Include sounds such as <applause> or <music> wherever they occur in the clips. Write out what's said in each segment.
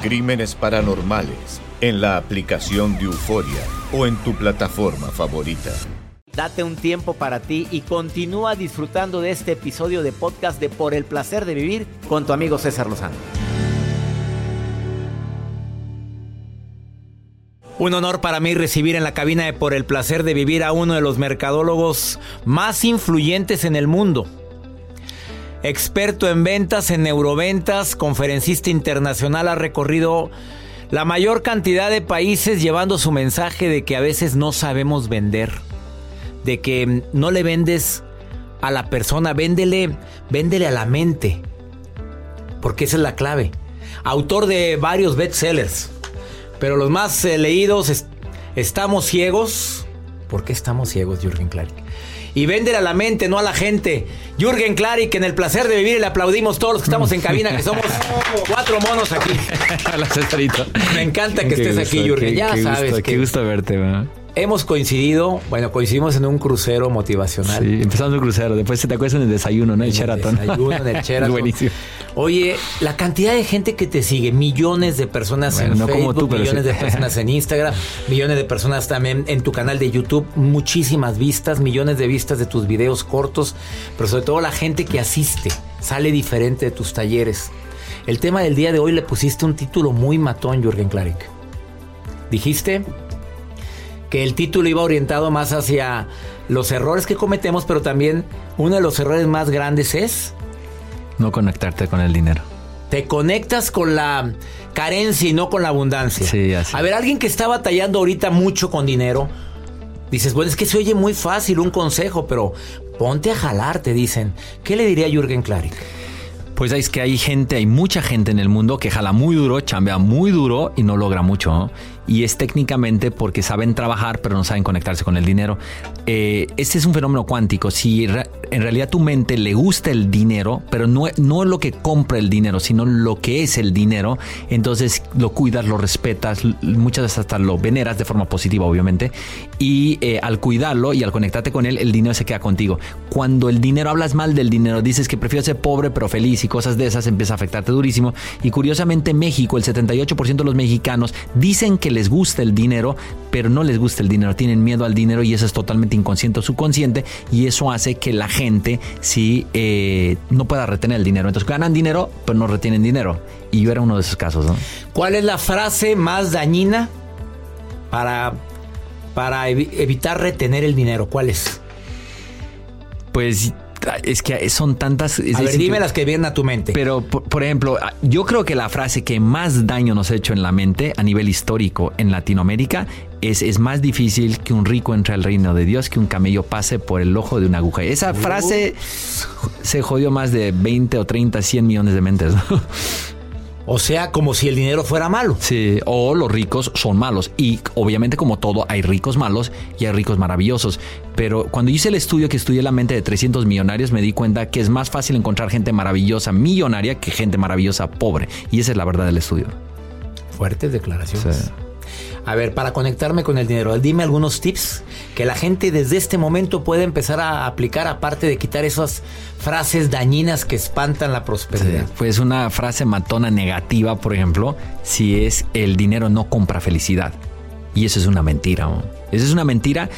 Crímenes Paranormales en la aplicación de Euforia o en tu plataforma favorita. Date un tiempo para ti y continúa disfrutando de este episodio de podcast de Por el placer de vivir con tu amigo César Lozano. Un honor para mí recibir en la cabina de Por el placer de vivir a uno de los mercadólogos más influyentes en el mundo. Experto en ventas, en neuroventas, conferencista internacional, ha recorrido la mayor cantidad de países llevando su mensaje de que a veces no sabemos vender, de que no le vendes a la persona, véndele, véndele a la mente, porque esa es la clave. Autor de varios bestsellers, pero los más eh, leídos es Estamos ciegos. ¿Por qué estamos ciegos, Jürgen Klarik? Y véndele a la mente, no a la gente. Jürgen Klarik, en el placer de vivir, le aplaudimos todos los que estamos en cabina, que somos cuatro monos aquí. <laughs> Hola, Cesarito. Me encanta que Qué estés gusto, aquí, Jürgen. qué- ya qué sabes gusto, que Qué gusto verte, ¿verdad? hemos coincidido, bueno, coincidimos en un crucero motivacional. Sí, empezando el crucero. Después te acuerdas en el desayuno, ¿no? El En el Sheraton. desayuno, en el <laughs> Sheraton. Buenísimo. Oye, la cantidad de gente que te sigue, millones de personas Bueno, en no como Facebook, tú, pero millones sí. de personas en Instagram, millones de personas también en tu canal de YouTube, muchísimas vistas, millones de vistas de tus videos cortos, pero sobre todo la gente que asiste, sale diferente de tus talleres. El tema del día de hoy le pusiste un título muy matón, Jürgen Klarik. Dijiste que el título iba orientado más hacia los errores que cometemos, pero también uno de los errores más grandes es No conectarte con el dinero. te conectas con la carencia y no con la abundancia. Sí, así. A ver, alguien que está batallando ahorita mucho con dinero, dices, bueno, es que se oye muy fácil un consejo, pero ponte a jalar, te dicen. ¿Qué le diría Jürgen Klarik? Pues es que hay gente, hay mucha gente en el mundo que jala muy duro, chambea muy duro y no logra mucho. ¿no? Y es técnicamente porque saben trabajar, pero no saben conectarse con el dinero. Eh, este es un fenómeno cuántico. Si re- en realidad tu mente le gusta el dinero, pero no, no lo que compra el dinero, sino lo que es el dinero, entonces lo cuidas, lo respetas, muchas veces hasta lo veneras de forma positiva, obviamente. Y eh, al cuidarlo y al conectarte con él, el dinero se queda contigo. Cuando el dinero hablas mal del dinero, dices que prefiero ser pobre pero feliz y cosas de esas, empieza a afectarte durísimo. Y curiosamente, México, el 78% de los mexicanos dicen que les gusta el dinero, pero no les gusta el dinero, tienen miedo al dinero y eso es totalmente inconsciente o subconsciente y eso hace que la gente sí eh, no pueda retener el dinero. Entonces ganan dinero, pero no retienen dinero. Y yo era uno de esos casos, ¿no? ¿Cuál es la frase más dañina para, para evi- evitar retener el dinero? ¿Cuál es? Pues es que son tantas... es A ver, dime que- las que vienen a tu mente. Pero, por, por ejemplo, yo creo que la frase que más daño nos ha hecho en la mente a nivel histórico en Latinoamérica es, es más difícil que un rico entre al reino de Dios que un camello pase por el ojo de una aguja. Esa frase se jodió más de 20 o 30, 100 millones de mentes. ¿no? O sea, como si el dinero fuera malo. Sí, o los ricos son malos. Y obviamente como todo, hay ricos malos y hay ricos maravillosos. Pero cuando hice el estudio que estudié la mente de 300 millonarios, me di cuenta que es más fácil encontrar gente maravillosa millonaria que gente maravillosa pobre. Y esa es la verdad del estudio. Fuertes declaraciones. Sí. A ver, para conectarme con el dinero, dime algunos tips que la gente desde este momento puede empezar a aplicar, aparte de quitar esas frases dañinas que espantan la prosperidad. pues una frase matona negativa, por ejemplo, si es el dinero no compra felicidad. Y eso es una mentira. ¿no? Eso es una mentira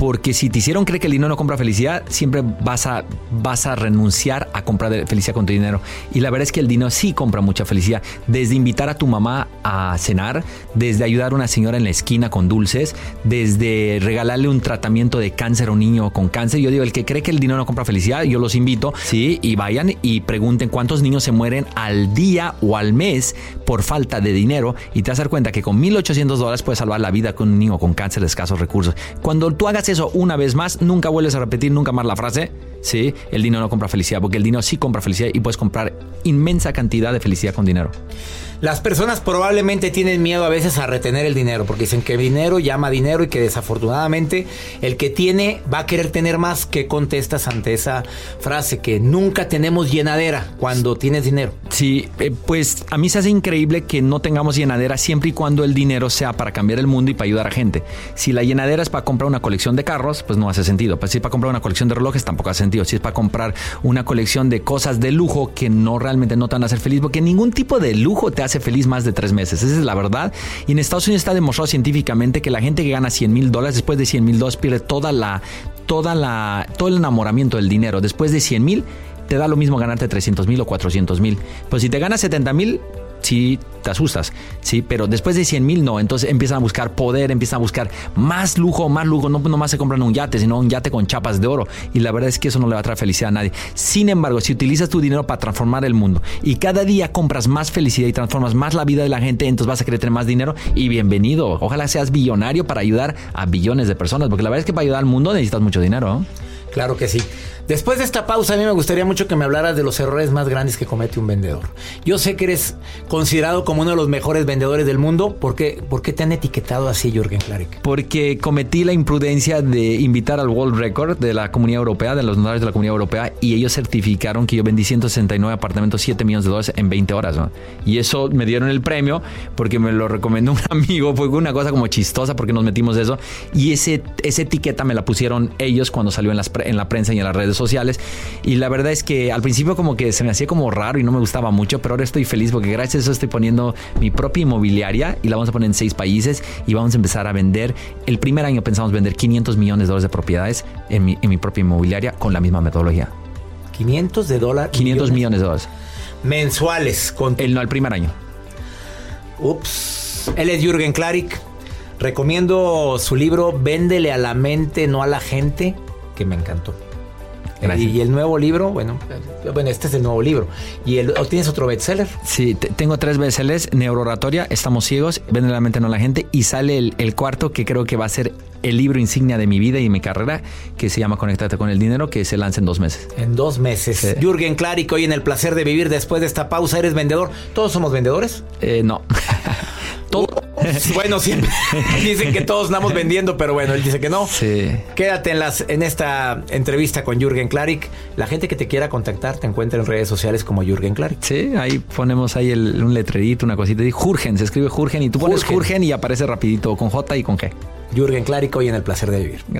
porque si te hicieron creer que el dinero no compra felicidad, siempre vas a, vas a renunciar a comprar felicidad con tu dinero. Y la verdad es que el dinero sí compra mucha felicidad. Desde invitar a tu mamá a cenar, desde ayudar a una señora en la esquina con dulces, desde regalarle un tratamiento de cáncer a un niño con cáncer. Yo digo, el que cree que el dinero no compra felicidad, yo los invito, sí, y vayan y pregunten cuántos niños se mueren al día o al mes por falta de dinero. Y te vas a dar cuenta que con 1.800 dólares puedes salvar la vida con un niño con cáncer de escasos recursos. Cuando tú hagas eso una vez más, nunca vuelves a repetir nunca más la frase, sí, el dinero no compra felicidad, porque el dinero sí compra felicidad y puedes comprar inmensa cantidad de felicidad con dinero. Las personas probablemente tienen miedo a veces a retener el dinero porque dicen que dinero llama dinero y que desafortunadamente el que tiene va a querer tener más. ¿Qué contestas ante esa frase que nunca tenemos llenadera cuando tienes dinero? Sí, eh, pues a mí se hace increíble que no tengamos llenadera siempre y cuando el dinero sea para cambiar el mundo y para ayudar a gente. Si la llenadera es para comprar una colección de carros, pues no hace sentido. Pues si es para comprar una colección de relojes, tampoco hace sentido. Si es para comprar una colección de cosas de lujo que no realmente no te van a hacer feliz, porque ningún tipo de lujo te hace feliz más de tres meses. Esa es la verdad. Y en Estados Unidos está demostrado científicamente que la gente que gana 100 mil dólares, después de 100 mil dólares, pierde toda la, toda la, todo el enamoramiento del dinero. Después de 100 mil, te da lo mismo ganarte 300 mil o 400 mil. Pues si te ganas 70 mil, sí te asustas, sí, pero después de 100 mil no, entonces empiezan a buscar poder, empiezan a buscar más lujo, más lujo, no nomás se compran un yate, sino un yate con chapas de oro y la verdad es que eso no le va a traer felicidad a nadie. Sin embargo, si utilizas tu dinero para transformar el mundo y cada día compras más felicidad y transformas más la vida de la gente, entonces vas a querer tener más dinero y bienvenido. Ojalá seas billonario para ayudar a billones de personas, porque la verdad es que para ayudar al mundo necesitas mucho dinero. Claro que sí. Después de esta pausa, a mí me gustaría mucho que me hablaras de los errores más grandes que comete un vendedor. Yo sé que eres considerado como uno de los mejores vendedores del mundo. ¿Por qué, ¿Por qué te han etiquetado así, Jürgen Klarik? Porque cometí la imprudencia de invitar al World Record de la Comunidad Europea, de los notarios de la Comunidad Europea, y ellos certificaron que yo vendí 169 apartamentos, 7 millones de dólares en 20 horas. Y eso me dieron el premio porque me lo recomendó <laughs> un amigo. Fue una cosa como chistosa porque nos metimos eso. Y ese, esa etiqueta me la pusieron ellos cuando salió en, las, en la prensa y en las redes sociales. Y la verdad es que al principio como que se me hacía como raro y no me gustaba mucho, pero ahora estoy feliz porque gracias a eso estoy poniendo mi propia inmobiliaria y la vamos a poner en seis países y vamos a empezar a vender. El primer año pensamos vender 500 millones de dólares de propiedades en mi, en mi propia inmobiliaria con la misma metodología. 500 de dólares. 500 millones, de dólares. Mensuales. Con... El, no, el primer año. Ups. Él es Jürgen Klarik. Recomiendo su libro Véndele a la mente, no a la gente, que me encantó. Y, el nuevo libro, bueno, bueno, este es el nuevo libro. ¿Y el, tienes otro bestseller? Sí, tengo tres bestsellers. Neurooratoria, Estamos ciegos, Vende la mente no la gente. Y sale el, cuarto que creo que va a ser el libro insignia de mi vida y mi carrera, que se llama Conectate con el dinero, que se lanza en dos meses. En dos meses. Jürgen Klarik, hoy en el placer de vivir después de esta pausa, ¿eres vendedor? ¿Todos somos vendedores? Eh, no. <laughs> Todo. <laughs> Bueno, sí, <laughs> dicen que todos andamos vendiendo, pero bueno, él dice que no. Sí. Quédate en, las, en esta entrevista con Jürgen Klarik. La gente que te quiera contactar te encuentra en redes sociales como Jürgen Klarik. Sí, ahí ponemos ahí un letrerito, una cosita. Y Jurgen, se escribe Jurgen y tú pones Jurgen y aparece rapidito con J y con G. Jürgen Klarik hoy en el placer de vivir.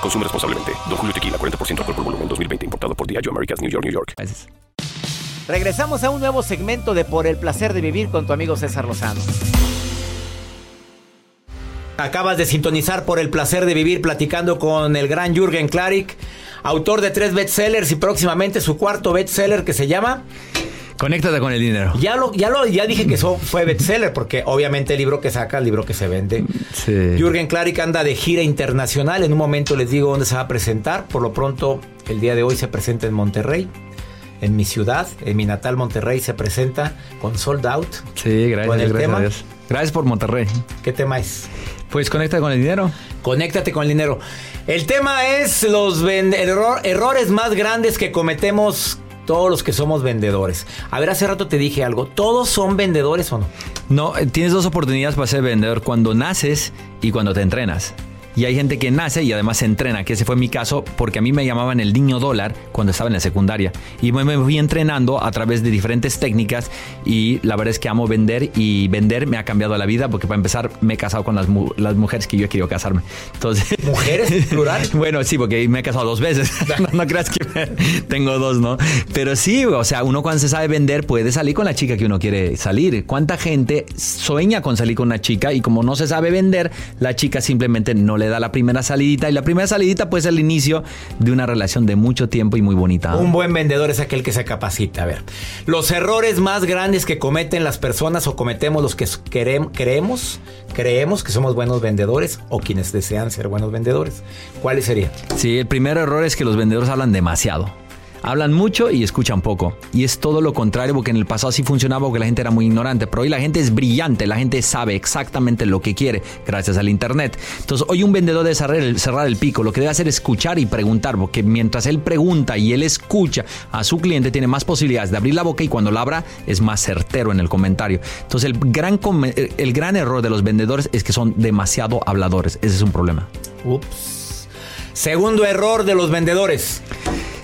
Consume responsablemente. Don Julio Tequila, 40% alcohol por volumen, 2020. Importado por Diageo Americas, New York, New York. Regresamos a un nuevo segmento de Por el Placer de Vivir con tu amigo César Lozano. Acabas de sintonizar por el placer de vivir platicando con el gran Jürgen Klarik, autor de tres bestsellers y próximamente su cuarto bestseller que se llama Conéctate con el dinero. Ya lo, ya lo, ya dije que eso fue bestseller, porque obviamente el libro que saca, el libro que se vende. Sí. Jürgen Klarik anda de gira internacional. En un momento les digo dónde se va a presentar. Por lo pronto, el día de hoy se presenta en Monterrey. En mi ciudad, en mi natal Monterrey, se presenta con Sold Out. Sí, gracias, Con el gracias tema. a Dios. Gracias por Monterrey. ¿Qué tema es? Pues conéctate con el dinero. Conéctate con el dinero. El tema es los error- errores más grandes que cometemos todos los que somos vendedores. A ver, hace rato te dije algo. ¿Todos son vendedores o no? No, eh, tienes dos oportunidades para ser vendedor, cuando naces y cuando te entrenas. Y hay gente que nace y además se entrena, que ese fue mi caso, porque a mí me llamaban el niño dólar cuando estaba en la secundaria. Y me, fui entrenando a través de diferentes técnicas y la verdad es que amo vender y vender me ha cambiado la vida porque para empezar me he casado con las, mu- las mujeres que yo he querido casarme. Entonces, <laughs> ¿Mujeres? ¿Plural? <laughs> bueno, sí, porque me he casado dos veces. <laughs> no, no creas que tengo dos, ¿no? Pero sí, o sea, uno cuando se sabe vender puede salir con la chica que uno quiere salir. ¿Cuánta gente sueña con salir con una chica y como no se sabe vender, la chica simplemente no le da la primera salidita y la primera salidita puede ser el inicio de una relación de mucho tiempo y muy bonita. Un buen vendedor es aquel que se capacita. A ver, los errores más grandes que cometen las personas o cometemos los que creemos, creemos que somos buenos vendedores o quienes desean ser buenos vendedores. ¿Cuáles serían? Sí, el primer error es que los vendedores hablan demasiado. Hablan mucho y escuchan poco. Y es todo lo contrario porque en el pasado sí funcionaba porque la gente era muy ignorante. Pero hoy la gente es brillante, la gente sabe exactamente lo que quiere gracias al Internet. Entonces hoy un vendedor debe cerrar el, pico. Lo que debe hacer es escuchar y preguntar porque mientras él pregunta y él escucha a su cliente tiene más posibilidades de abrir la boca y cuando la abra es más certero en el comentario. Entonces el gran, come- el gran error de los vendedores es que son demasiado habladores. Ese es un problema. Ups. Segundo error de los vendedores.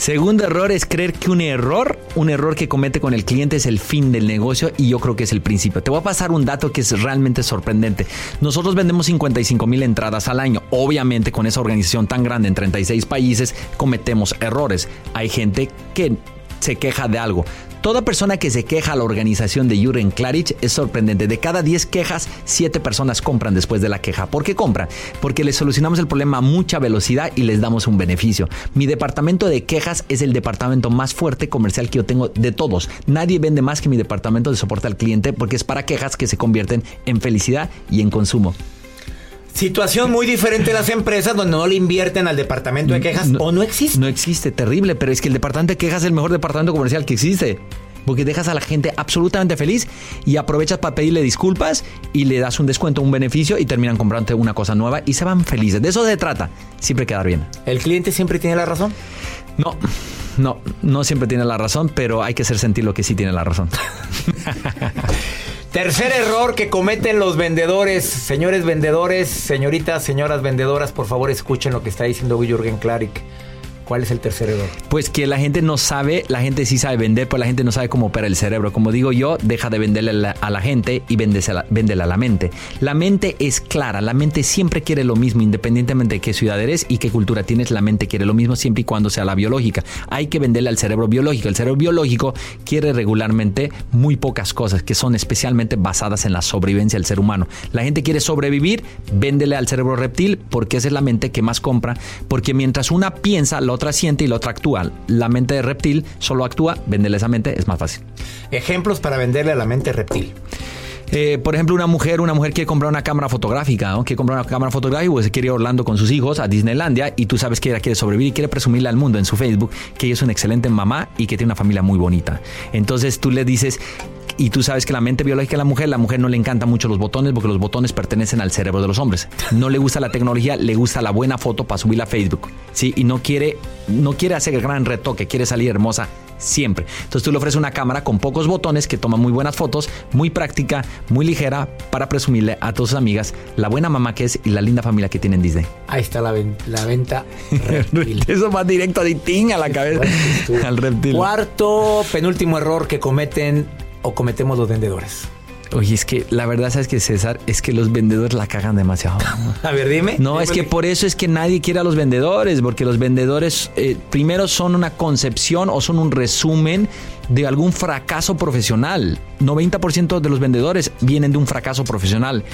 Segundo error es creer que un error, un error que comete con el cliente es el fin del negocio y yo creo que es el principio. Te voy a pasar un dato que es realmente sorprendente. Nosotros vendemos 55 mil entradas al año. Obviamente con esa organización tan grande en 36 países cometemos errores. Hay gente que se queja de algo. Toda persona que se queja a la organización de Jürgen Klarich es sorprendente. De cada 10 quejas, 7 personas compran después de la queja. ¿Por qué compran? Porque les solucionamos el problema a mucha velocidad y les damos un beneficio. Mi departamento de quejas es el departamento más fuerte comercial que yo tengo de todos. Nadie vende más que mi departamento de soporte al cliente porque es para quejas que se convierten en felicidad y en consumo. Situación muy diferente de las empresas donde no le invierten al departamento de quejas o no existe. No existe, terrible, pero es que el departamento de quejas es el mejor departamento comercial que existe. Porque dejas a la gente absolutamente feliz y aprovechas para pedirle disculpas y le das un descuento, un beneficio y terminan comprando una cosa nueva y se van felices. De eso se trata, siempre quedar bien. ¿El cliente siempre tiene la razón? No, no, no siempre tiene la razón, pero hay que hacer sentir lo que sí tiene la razón. <laughs> Tercer error que cometen los vendedores. Señores vendedores, señoritas, señoras vendedoras, por favor escuchen lo que está diciendo Jürgen Klarik. ¿Cuál es el tercer error? Pues que la gente no sabe, la gente sí sabe vender, pero la gente no sabe cómo opera el cerebro. Como digo yo, deja de venderle a la, a la gente y véndesela- véndela a la mente. La mente es clara, la mente siempre quiere lo mismo, independientemente de qué ciudad eres y qué cultura tienes, la mente quiere lo mismo siempre y cuando sea la biológica. Hay que venderle al cerebro biológico. El cerebro biológico quiere regularmente muy pocas cosas que son especialmente basadas en la sobrevivencia del ser humano. La gente quiere sobrevivir, véndele al cerebro reptil porque esa es la mente que más compra, porque mientras una piensa, la otra siente y la otra actúa. La mente de reptil solo actúa, véndele esa mente, es más fácil. Ejemplos para venderle a la mente reptil. Eh, por ejemplo, una mujer, una mujer quiere comprar una cámara fotográfica, ¿no? quiere comprar una cámara fotográfica porque se quiere ir a Orlando con sus hijos a Disneylandia y tú sabes que ella quiere sobrevivir y quiere presumirle al mundo en su Facebook que ella es una excelente mamá y que tiene una familia muy bonita. Entonces tú le dices y tú sabes que la mente biológica de la mujer, la mujer no le encanta mucho los botones porque los botones pertenecen al cerebro de los hombres. No le gusta la tecnología, le gusta la buena foto para subirla a Facebook, sí, y no quiere, no quiere hacer el gran retoque, quiere salir hermosa siempre. Entonces tú le ofreces una cámara con pocos botones que toma muy buenas fotos, muy práctica, muy ligera para presumirle a todas sus amigas la buena mamá que es y la linda familia que tiene en Disney. Ahí está la, ven- la venta reptil. <laughs> Eso va directo ting a la cabeza al reptil. Cuarto, penúltimo error que cometen o cometemos los vendedores. Oye, es que la verdad, ¿sabes que César? Es que los vendedores la cagan demasiado. <laughs> A ver, dime. No, es que por eso es que nadie quiere a los vendedores, porque los vendedores eh, primero son una concepción o son un resumen de algún fracaso profesional. 90% de los vendedores vienen de un fracaso profesional.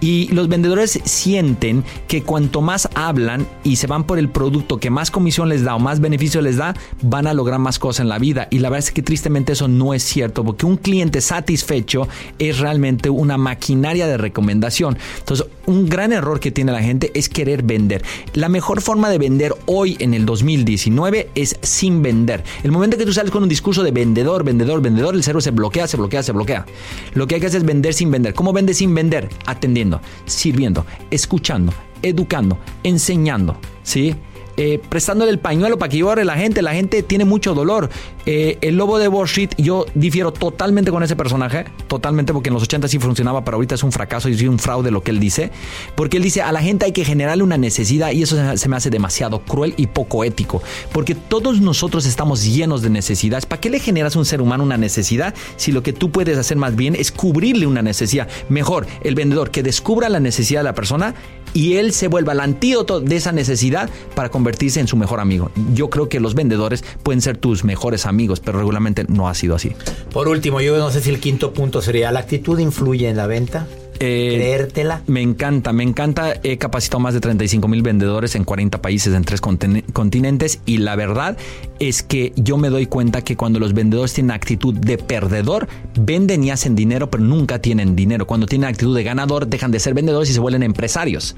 Y los vendedores sienten que cuanto más hablan y se van por el producto que más comisión les da o más beneficio les da, van a lograr más cosas en la vida. Y la verdad es que tristemente eso no es cierto, porque un cliente satisfecho es realmente una maquinaria de recomendación. Entonces, un gran error que tiene la gente es querer vender. La mejor forma de vender hoy en el 2019 es sin vender. El momento que tú sales con un discurso de vendedor, vendedor, vendedor, el cerebro se bloquea, se bloquea, se bloquea. Lo que hay que hacer es vender sin vender. ¿Cómo vende sin vender? Atendiendo, sirviendo, escuchando, educando, enseñando, ¿sí? Eh, prestándole el pañuelo para que llore la gente. La gente tiene mucho dolor. Eh, el lobo de Wall Street, yo difiero totalmente con ese personaje, totalmente, porque en los 80 sí funcionaba, pero ahorita es un fracaso y es un fraude lo que él dice. Porque él dice, a la gente hay que generarle una necesidad y eso se me hace demasiado cruel y poco ético. Porque todos nosotros estamos llenos de necesidades. ¿Para qué le generas a un ser humano una necesidad si lo que tú puedes hacer más bien es cubrirle una necesidad? Mejor, el vendedor que descubra la necesidad de la persona y él se vuelva el antídoto de esa necesidad para convertirse en su mejor amigo. Yo creo que los vendedores pueden ser tus mejores amigos, pero regularmente no ha sido así. Por último, yo no sé si el quinto punto sería, ¿la actitud influye en la venta? Eh, Creértela. Me encanta, me encanta. He capacitado más de 35 mil vendedores en 40 países, en tres continen- continentes. Y la verdad es que yo me doy cuenta que cuando los vendedores tienen actitud de perdedor, venden y hacen dinero, pero nunca tienen dinero. Cuando tienen actitud de ganador, dejan de ser vendedores y se vuelven empresarios.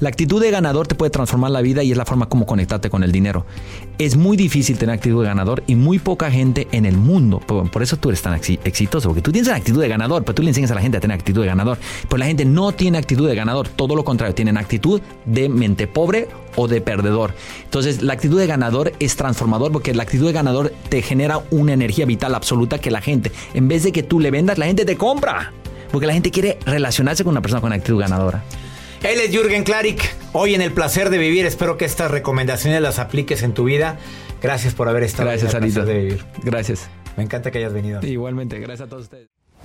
La actitud de ganador te puede transformar la vida y es la forma como conectarte con el dinero. Es muy difícil tener actitud de ganador y muy poca gente en el mundo. Por, eso tú eres tan exi- exitoso, porque tú tienes una actitud de ganador, pero tú le enseñas a la gente a tener actitud de ganador. Pero la gente no tiene actitud de ganador, todo lo contrario, tienen actitud de mente pobre o de perdedor. Entonces, la actitud de ganador es transformador porque la actitud de ganador te genera una energía vital absoluta que la gente, en vez de que tú le vendas, la gente te compra. Porque la gente quiere relacionarse con una persona con actitud ganadora. Él es Jürgen Klarik. Hoy en el placer de vivir. Espero que estas recomendaciones las apliques en tu vida. Gracias por haber estado Gracias, en el placer de vivir. Gracias. Me encanta que hayas venido. Igualmente, gracias a todos ustedes.